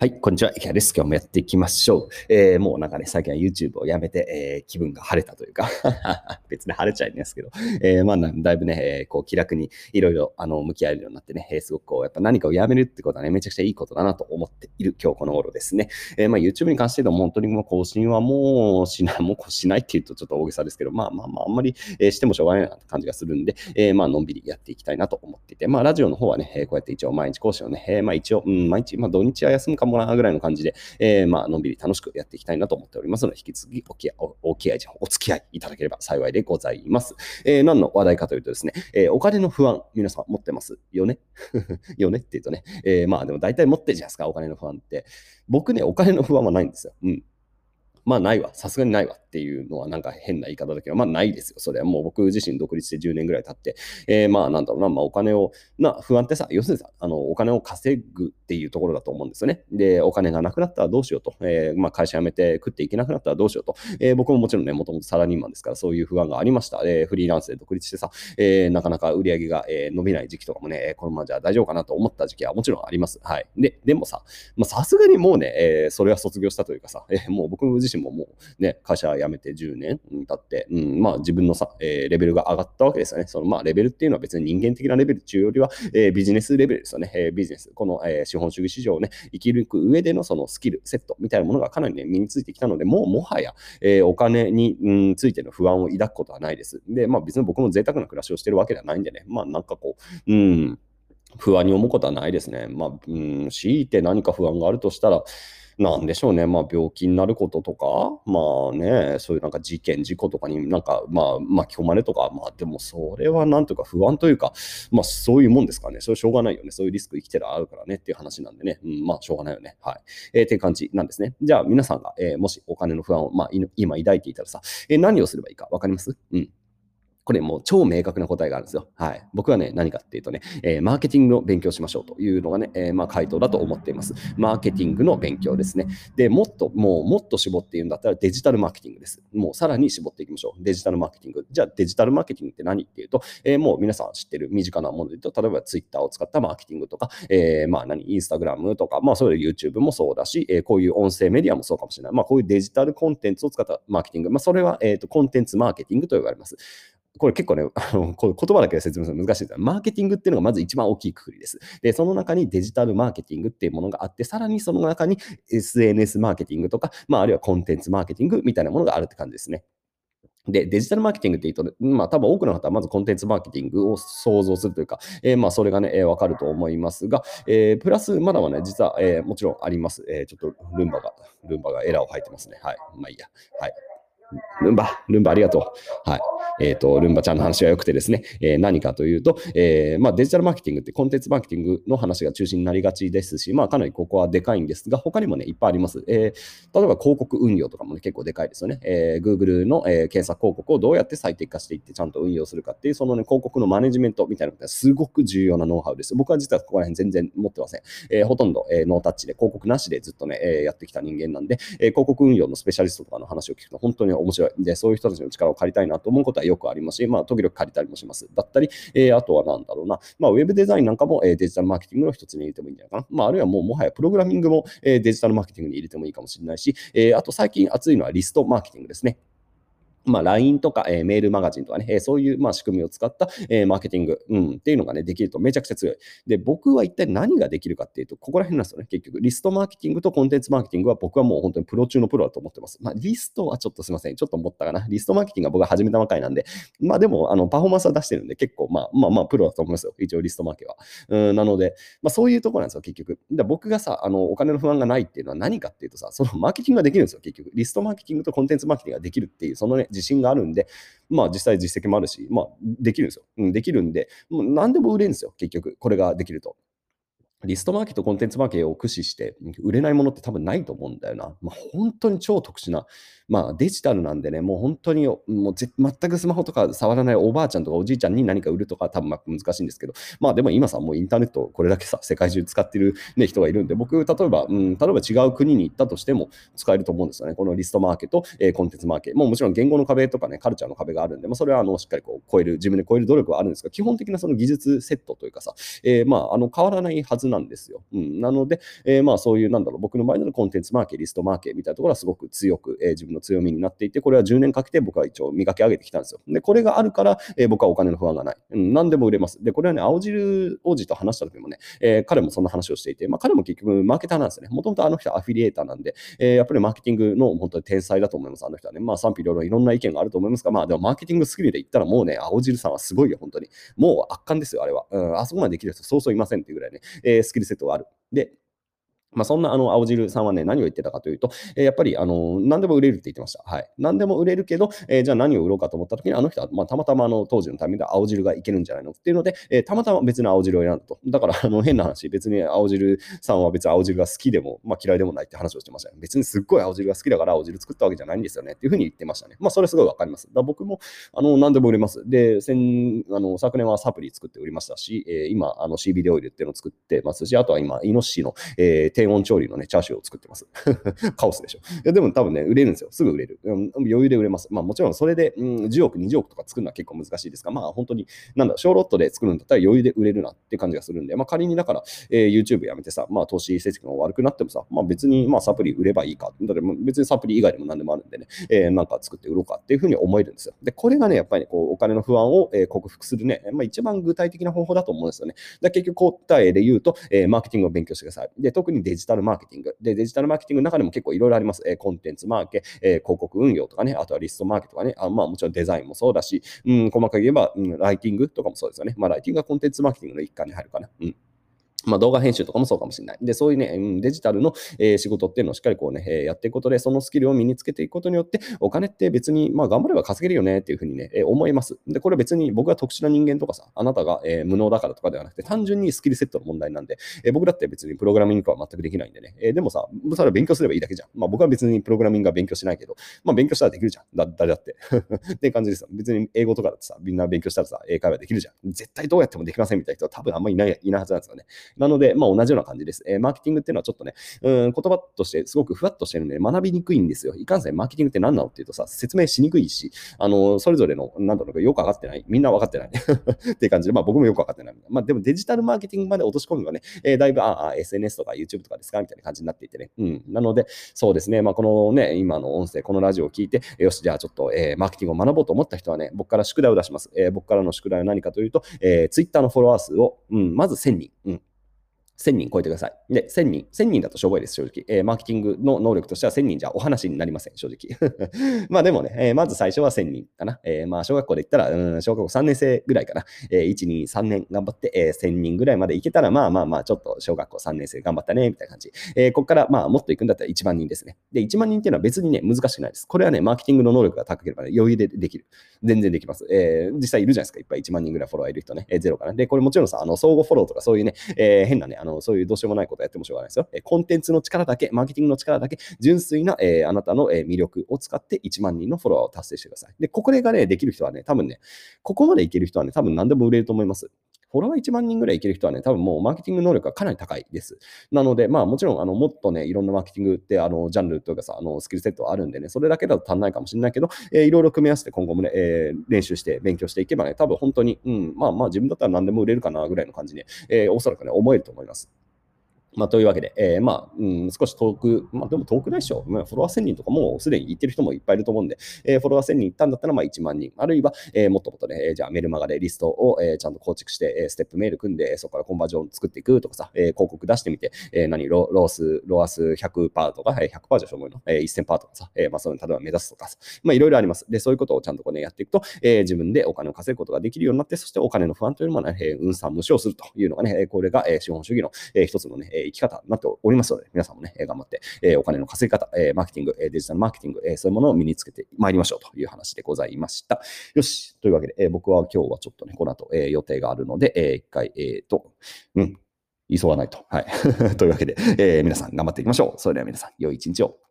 はい、こんにちは。池谷です。今日もやっていきましょう。えー、もうなんかね、最近は YouTube をやめて、えー、気分が晴れたというか 別に晴れちゃいますけど、えー、まあ、だいぶね、えー、こう気楽にいろいろあの向き合えるようになってね、えー、すごくこう、やっぱ何かをやめるってことはね、めちゃくちゃいいことだなと思っている今日この頃ですね。えー、まあ YouTube に関して言うと、本当にもう更新はもうしない、もうしないって言うとちょっと大げさですけど、まあまあまあ、あんまり、え、してもしょうがないなって感じがするんで、えー、まあのんびりやっていきたいなと思っていて、まあラジオの方はね、え、こうやって一応毎日更新をね、えー、まあ一応、うん、毎日、まあ土日は休むかもなぐらいの感じで、えー、まあ、のんびり楽しくやっていきたいなと思っておりますので、引き続きおきおおき合い、お付き合いいただければ幸いでございます。えー、何の話題かというとですね、えー、お金の不安、皆さん持ってますよね？よねって言うとね、えー、まあでも大体持ってるじゃないですか、お金の不安って。僕ね、お金の不安はないんですよ。うん。まあないわ、さすがにないわっていうのはなんか変な言い方だけど、まあないですよ。それはもう僕自身独立して10年ぐらい経って、えー、まあなんだろうな、まあお金を、な不安ってさ、要するにさ、あのお金を稼ぐっていうところだと思うんですよね。で、お金がなくなったらどうしようと、えー、まあ会社辞めて食っていけなくなったらどうしようと、えー、僕ももちろんね、もともとサラリーマンですからそういう不安がありました。えー、フリーランスで独立してさ、えー、なかなか売り上げが、え、伸びない時期とかもね、このままじゃ大丈夫かなと思った時期はもちろんあります。はい。で、でもさ、さすがにもうね、えー、それは卒業したというかさ、えー、もう僕自身ももうね、会社辞めて10年経って、うん、まあ自分のさ、えー、レベルが上がったわけですよね。そのまあレベルっていうのは別に人間的なレベル中よりは、えー、ビジネスレベルですよね。えー、ビジネス。この、えー、資本主義市場をね、生きる上でのそのスキル、セットみたいなものがかなりね、身についてきたので、もうもはや、えー、お金に、うん、ついての不安を抱くことはないです。で、まあ別に僕も贅沢な暮らしをしてるわけではないんでね、まあなんかこう、うん、不安に思うことはないですね。まあ、うん、強いて何か不安があるとしたら、なんでしょうね、まあ、病気になることとか、まあね、そういうなんか事件、事故とかになんか、まあ、巻き込まれとか、まあ、でもそれはなんとか不安というか、まあ、そういうもんですかね。それしょうがないよね。そういうリスク生きてるあるからねっていう話なんでね、うん、まあ、しょうがないよね。はい。えー、って感じなんですね。じゃあ、皆さんが、えー、もしお金の不安を、まあ、今抱いていたらさ、えー、何をすればいいか分かります？うん。これもう超明確な答えがあるんですよ。はい。僕はね、何かっていうとね、えー、マーケティングの勉強しましょうというのがね、えー、まあ回答だと思っています。マーケティングの勉強ですね。で、もっと、もうもっと絞っていうんだったらデジタルマーケティングです。もうさらに絞っていきましょう。デジタルマーケティング。じゃあデジタルマーケティングって何っていうと、えー、もう皆さん知ってる身近なもので言うと、例えば Twitter を使ったマーケティングとか、えー、まあ何、Instagram とか、まあそういう YouTube もそうだし、えー、こういう音声メディアもそうかもしれない。まあこういうデジタルコンテンツを使ったマーケティング。まあそれは、えっ、と、コンテンツマーケティングと呼ばれます。これ結構ね、あのこ言葉だけで説明するの難しいです。マーケティングっていうのがまず一番大きいくくりです。で、その中にデジタルマーケティングっていうものがあって、さらにその中に SNS マーケティングとか、まあ、あるいはコンテンツマーケティングみたいなものがあるって感じですね。で、デジタルマーケティングって言うと、まあ多分多くの方はまずコンテンツマーケティングを想像するというか、えー、まあそれがね、えー、わかると思いますが、えー、プラスまだはね、実は、えー、もちろんあります。えー、ちょっとルンバが、ルンバがエラーを吐いてますね。はい。まあいいや。はい。ルンバ、ルンバありがとう。はい。えっ、ー、と、ルンバちゃんの話が良くてですね、えー、何かというと、えー、まあ、デジタルマーケティングってコンテンツマーケティングの話が中心になりがちですし、まあ、かなりここはでかいんですが、他にもね、いっぱいあります。えー、例えば広告運用とかもね、結構でかいですよね。えー、Google の、えー、検索広告をどうやって最適化していってちゃんと運用するかっていう、そのね、広告のマネジメントみたいなのがすごく重要なノウハウです。僕は実はここら辺全然持ってません。えー、ほとんど、えー、ノータッチで広告なしでずっとね、えー、やってきた人間なんで、えー、広告運用のスペシャリストとかの話を聞くと本当に面白い。で、そういう人たちの力を借りたいなと思うことはよくありますし、まあ、時々借りたりもします。だったり、えー、あとはなんだろうな、まあ、ウェブデザインなんかも、えー、デジタルマーケティングの一つに入れてもいいんじゃないかな。まあ、あるいはもうもはやプログラミングも、えー、デジタルマーケティングに入れてもいいかもしれないし、えー、あと最近熱いのはリストマーケティングですね。まあ、LINE とか、えー、メールマガジンとかね、えー、そういう、まあ、仕組みを使った、えー、マーケティング、うん、っていうのがね、できるとめちゃくちゃ強い。で、僕は一体何ができるかっていうと、ここら辺なんですよね、結局。リストマーケティングとコンテンツマーケティングは僕はもう本当にプロ中のプロだと思ってます。まあ、リストはちょっとすいません、ちょっと思ったかな。リストマーケティングは僕が始めたばかりなんで、まあでも、あの、パフォーマンスは出してるんで、結構、まあまあまあ、プロだと思いますよ。一応リストマーケは。うん、なので、まあそういうところなんですよ、結局。だ僕がさ、あの、お金の不安がないっていうのは何かっていうとさ、そのマーケティングができるんですよ、結局。リストマーケティングとコンテンツマーケティングができるっていう、そのね、自信があるんで、まあ実際実績もあるし、まあできるんですよ。うん、できるんで、もう何でも売れるんですよ、結局。これができると。リストマーケット、コンテンツマーケットを駆使して売れないものって多分ないと思うんだよな。まあ、本当に超特殊な、まあ、デジタルなんでね、もう本当にもう全くスマホとか触らないおばあちゃんとかおじいちゃんに何か売るとか多分難しいんですけど、まあでも今さ、もうインターネットこれだけさ、世界中使ってる、ね、人がいるんで、僕、例えば、うん、例えば違う国に行ったとしても使えると思うんですよね。このリストマーケット、えー、コンテンツマーケット。もうもちろん言語の壁とかね、カルチャーの壁があるんで、まあ、それはあのしっかりこう超える、自分で超える努力はあるんですが、基本的なその技術セットというかさ、えー、まあ、あの変わらないはずなんですよ。うん、なので、えー、まあそういう、なんだろう、僕の場合のコンテンツマーケ、リストマーケみたいなところはすごく強く、えー、自分の強みになっていて、これは10年かけて僕は一応磨き上げてきたんですよ。で、これがあるから、えー、僕はお金の不安がない。うん、何でも売れます。で、これはね、青汁王子と話した時もね、えー、彼もそんな話をしていて、まあ彼も結局マーケターなんですね。もともとあの人はアフィリエーターなんで、えー、やっぱりマーケティングの本当に天才だと思います、あの人はね。まあ賛否両論いろんな意見があると思いますが、まあでもマーケティングスキルで言ったらもうね、青汁さんはすごいよ、本当に。もう圧巻ですよ、あれは。うん、あそこまでできる人そうそういませんっていうぐらいね、えー、スキルセットがある。で、まあ、そんなあの青汁さんはね、何を言ってたかというと、えー、やっぱりあの何でも売れるって言ってました。はい。何でも売れるけど、えー、じゃあ何を売ろうかと思った時に、あの人は、まあ、たまたまあの当時のタイミングで青汁がいけるんじゃないのっていうので、えー、たまたま別の青汁を選んだと。だからあの変な話、別に青汁さんは別に青汁が好きでも、まあ、嫌いでもないって話をしてました、ね。別にすっごい青汁が好きだから青汁作ったわけじゃないんですよねっていうふうに言ってましたね。まあ、それすごいわかります。だ僕もあの何でも売れます。で、先あの昨年はサプリ作って売りましたし、えー、今あの CBD オイルっていうのを作ってますし、あとは今、イノシシの、えー、低温調理のね、チャーシューを作ってます。カオスでしょ。いやでも多分ね、売れるんですよ。すぐ売れる。余裕で売れます。まあもちろんそれで、うん、10億、20億とか作るのは結構難しいですが、まあ本当に、なんだ、小ロットで作るんだったら余裕で売れるなって感じがするんで、まあ仮にだから、えー、YouTube やめてさ、まあ投資成績が悪くなってもさ、まあ別にまあサプリ売ればいいか。だから別にサプリ以外でも何でもあるんでね、えー、なんか作って売ろうかっていうふうに思えるんですよ。で、これがね、やっぱり、ね、こうお金の不安を、えー、克服するね、まあ一番具体的な方法だと思うんですよね。だ結局答えで言うと、えー、マーケティングを勉強してください。で、特にデジタルマーケティング。で、デジタルマーケティングの中でも結構いろいろあります。え、コンテンツマーケ、え、広告運用とかね、あとはリストマーケとかね、あまあもちろんデザインもそうだし、うん、細かく言えば、うん、ライティングとかもそうですよね。まあライティングはコンテンツマーケティングの一環に入るかな。うんまあ、動画編集とかもそうかもしれない。で、そういうね、デジタルの、えー、仕事っていうのをしっかりこうね、えー、やっていくことで、そのスキルを身につけていくことによって、お金って別に、まあ、頑張れば稼げるよねっていうふうにね、えー、思います。で、これ別に僕が特殊な人間とかさ、あなたが、え、無能だからとかではなくて、単純にスキルセットの問題なんで、え、僕だって別にプログラミングは全くできないんでね、え、でもさ、それは勉強すればいいだけじゃん。まあ、僕は別にプログラミングは勉強しないけど、まあ、勉強したらできるじゃん。だ誰だって。っていう感じですよ。別に英語とかだってさ、みんな勉強したらさ、英会話できるじゃん。絶対どうやってもできませんみたいな人は多分あんまりいない、いないはずなんですよね。なので、まあ、同じような感じです。えー、マーケティングっていうのはちょっとね、うん、言葉としてすごくふわっとしてるんで、学びにくいんですよ。いかんせん、マーケティングって何なのっていうとさ、説明しにくいし、あの、それぞれの、なんだろうか、よくわかってない。みんなわかってない っていう感じで、まあ僕もよくわかってない。まあでもデジタルマーケティングまで落とし込むのがね、えー、だいぶ、ああ、SNS とか YouTube とかですか？みたいな感じになっていてね。うん。なので、そうですね、まあこのね、今の音声、このラジオを聞いて、よし、じゃあちょっと、えー、マーケティングを学ぼうと思った人はね、僕から宿題を出します。えー、僕からの宿題は何かというと、えー、Twitter のフォロワー数を、うん、まず1000人。うん1000人超えてください。で、1000人。1000人だとしょぼいです、正直。えー、マーケティングの能力としては1000人じゃお話になりません、正直。まあでもね、えー、まず最初は1000人かな。えー、まあ小学校で言ったら、うん、小学校3年生ぐらいかな。えー、1、2、3年頑張って、えー、1000人ぐらいまでいけたら、まあまあまあ、ちょっと小学校3年生頑張ったね、みたいな感じ。えー、ここからまあもっと行くんだったら1万人ですね。で、1万人っていうのは別にね、難しくないです。これはね、マーケティングの能力が高ければ、ね、余裕でできる。全然できます。えー、実際いるじゃないですか。いっぱい1万人ぐらいフォローいる人ね。えー、ゼロかな。で、これもちろんさ、あの、相互フォローとかそういうね、えー、変なね、あの、のそういうどうしようもないことやってもしょうがないですよ。えコンテンツの力だけ、マーケティングの力だけ、純粋な、え、あなたの、え魅力を使って1万人のフォロワーを達成してください。で、ここでがね、できる人はね、多分ね、ここまでいける人はね、多分何でも売れると思います。フォロワー1万人ぐらいいける人はね、多分もうマーケティング能力がかなり高いです。なので、まあもちろん、あの、もっとね、いろんなマーケティングって、あの、ジャンルというかさ、あの、スキルセットはあるんでね、それだけだと足んないかもしれないけど、えー、いろいろ組み合わせて今後もね、えー、練習して勉強していけばね、多分本当に、うん、まあまあ自分だったら何でも売れるかなぐらいの感じに、えー、おそらくね、思えると思います。まあ、というわけで、えー、まあ、うん、少し遠く、まあ、でも遠くないでしょ。まあ、フォロワー1000人とかもうすでに行ってる人もいっぱいいると思うんで、えー、フォロワー1000人行ったんだったら、まあ、1万人、あるいは、えー、もっともっとね、えー、じゃあメルマガでリストを、えー、ちゃんと構築して、えー、ステップメール組んで、そこからコンバージョン作っていくとかさ、えー、広告出してみて、えー、何ロ、ロース、ロアス100%とか、えー、100%じゃしょうもいの、えー、1000%とかさ、えー、まあ、そういう例えば目指すとかさ、まあ、いろいろあります。で、そういうことをちゃんとこうね、やっていくと、えー、自分でお金を稼ぐことができるようになって、そしてお金の不安というのもね、えー、運算無償するというのがね、これが、えー、資本主義の、えー、一つのね、え生き方になっております。ので、皆さんもね、頑張って、えお金の稼ぎ方、えマーケティング、えデジタルマーケティング、えそういうものを身につけてまいりましょうという話でございました。よし。というわけで、え僕は今日はちょっとね、この後、え予定があるので、え一回、えっ、と、うん、急がないと。はい。というわけで、え皆さん頑張っていきましょう。それでは皆さん、良い一日を。